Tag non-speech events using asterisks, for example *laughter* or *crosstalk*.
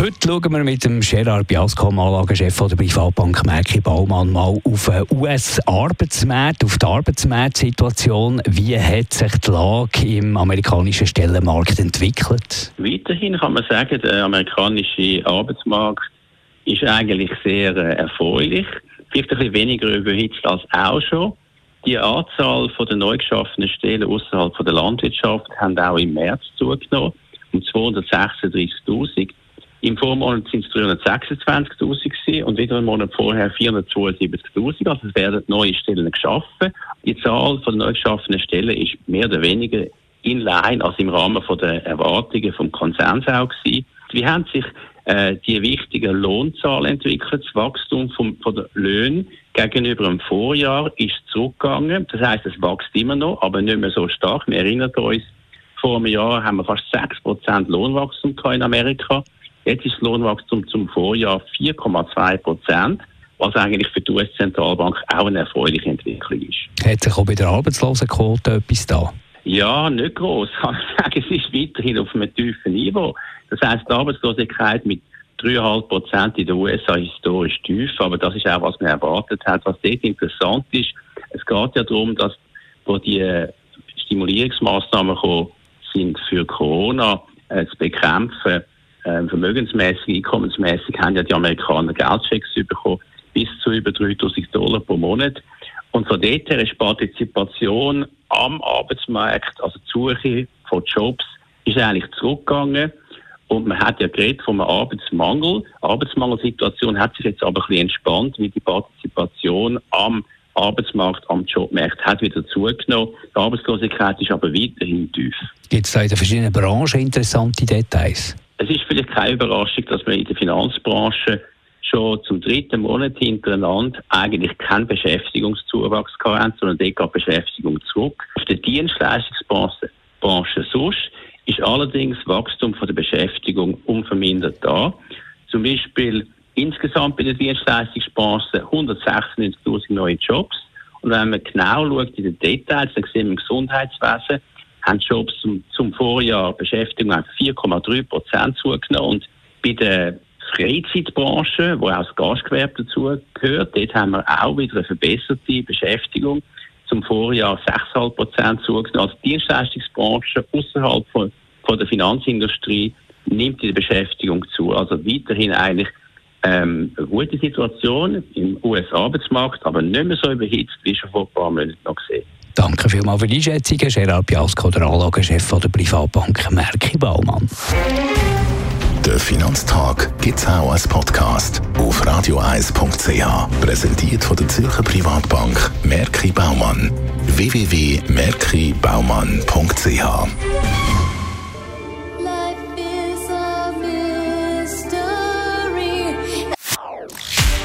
Heute schauen wir mit dem Gerard Biasco, Anlagechef der Privatbank Merki Baumann, mal auf den US-Arbeitsmarkt, auf die Arbeitsmarktsituation. Wie hat sich die Lage im amerikanischen Stellenmarkt entwickelt? Weiterhin kann man sagen, der amerikanische Arbeitsmarkt ist eigentlich sehr äh, erfreulich. Vielleicht ein bisschen weniger überhitzt als auch schon. Die Anzahl der neu geschaffenen Stellen außerhalb der Landwirtschaft haben auch im März zugenommen, um 236.000. Im Vormonat sind es 326.000 und wieder einen Monat vorher 472.000. Also es werden neue Stellen geschaffen. Die Zahl von neu geschaffenen Stellen ist mehr oder weniger in line, also im Rahmen von der Erwartungen vom Konsens auch gewesen. Wie haben sich äh, die wichtigen Lohnzahlen entwickelt? Das Wachstum vom, von der Löhne gegenüber dem Vorjahr ist zurückgegangen. Das heißt, es wächst immer noch, aber nicht mehr so stark. Wir erinnern uns, vor einem Jahr haben wir fast 6% Lohnwachstum in Amerika. Jetzt ist das Lohnwachstum zum Vorjahr 4,2 Prozent, was eigentlich für die US-Zentralbank auch eine erfreuliche Entwicklung ist. Hat sich auch bei der Arbeitslosenquote etwas da? Ja, nicht groß. Kann *laughs* ich sagen, es ist weiterhin auf einem tiefen Niveau. Das heißt, die Arbeitslosigkeit mit 3,5 Prozent in den USA ist historisch tief, aber das ist auch, was man erwartet hat. Was dort interessant ist, es geht ja darum, dass wo die Stimulierungsmaßnahmen sind für Corona äh, zu bekämpfen, ähm, vermögensmäßig, einkommensmäßig haben ja die Amerikaner Geldchecks bekommen, bis zu über 3000 Dollar pro Monat. Und von dort her ist Partizipation am Arbeitsmarkt, also die Suche von Jobs, ist eigentlich zurückgegangen. Und man hat ja geredet von einem Arbeitsmangel. Die Arbeitsmangelsituation hat sich jetzt aber ein bisschen entspannt, weil die Partizipation am Arbeitsmarkt, am Jobmarkt hat wieder zugenommen. Die Arbeitslosigkeit ist aber weiterhin tief. Gibt es da in den verschiedenen Branchen interessante Details? Es ist vielleicht keine Überraschung, dass wir in der Finanzbranche schon zum dritten Monat hintereinander eigentlich keinen Beschäftigungszuwachs haben, sondern dort geht Beschäftigung zurück. Auf der Dienstleistungsbranche Branche sonst ist allerdings Wachstum von der Beschäftigung unvermindert da. Zum Beispiel insgesamt bei der Dienstleistungsbranche 196.000 neue Jobs. Und wenn man genau schaut in den Details, dann sehen wir im Gesundheitswesen, haben Jobs zum, zum Vorjahr Beschäftigung 4,3 Prozent zugenommen. Und bei der Freizeitbranche, wo auch das Gastgewerbe dazu gehört, dort haben wir auch wieder eine verbesserte Beschäftigung zum Vorjahr 6,5 Prozent zugenommen. Also die Dienstleistungsbranche außerhalb von, von der Finanzindustrie nimmt die Beschäftigung zu. Also weiterhin eigentlich ähm, eine gute Situation im US-Arbeitsmarkt, aber nicht mehr so überhitzt, wie schon vor ein paar Monaten noch gesehen. Danke vielmals für die Einschätzung, Gerard Piasco, der Anlagechef der Privatbank Merki Baumann. Der Finanztag gibt es auch als Podcast auf radioeis.ch. Präsentiert von der Zürcher Privatbank Merki Baumann. www.merkibaumann.ch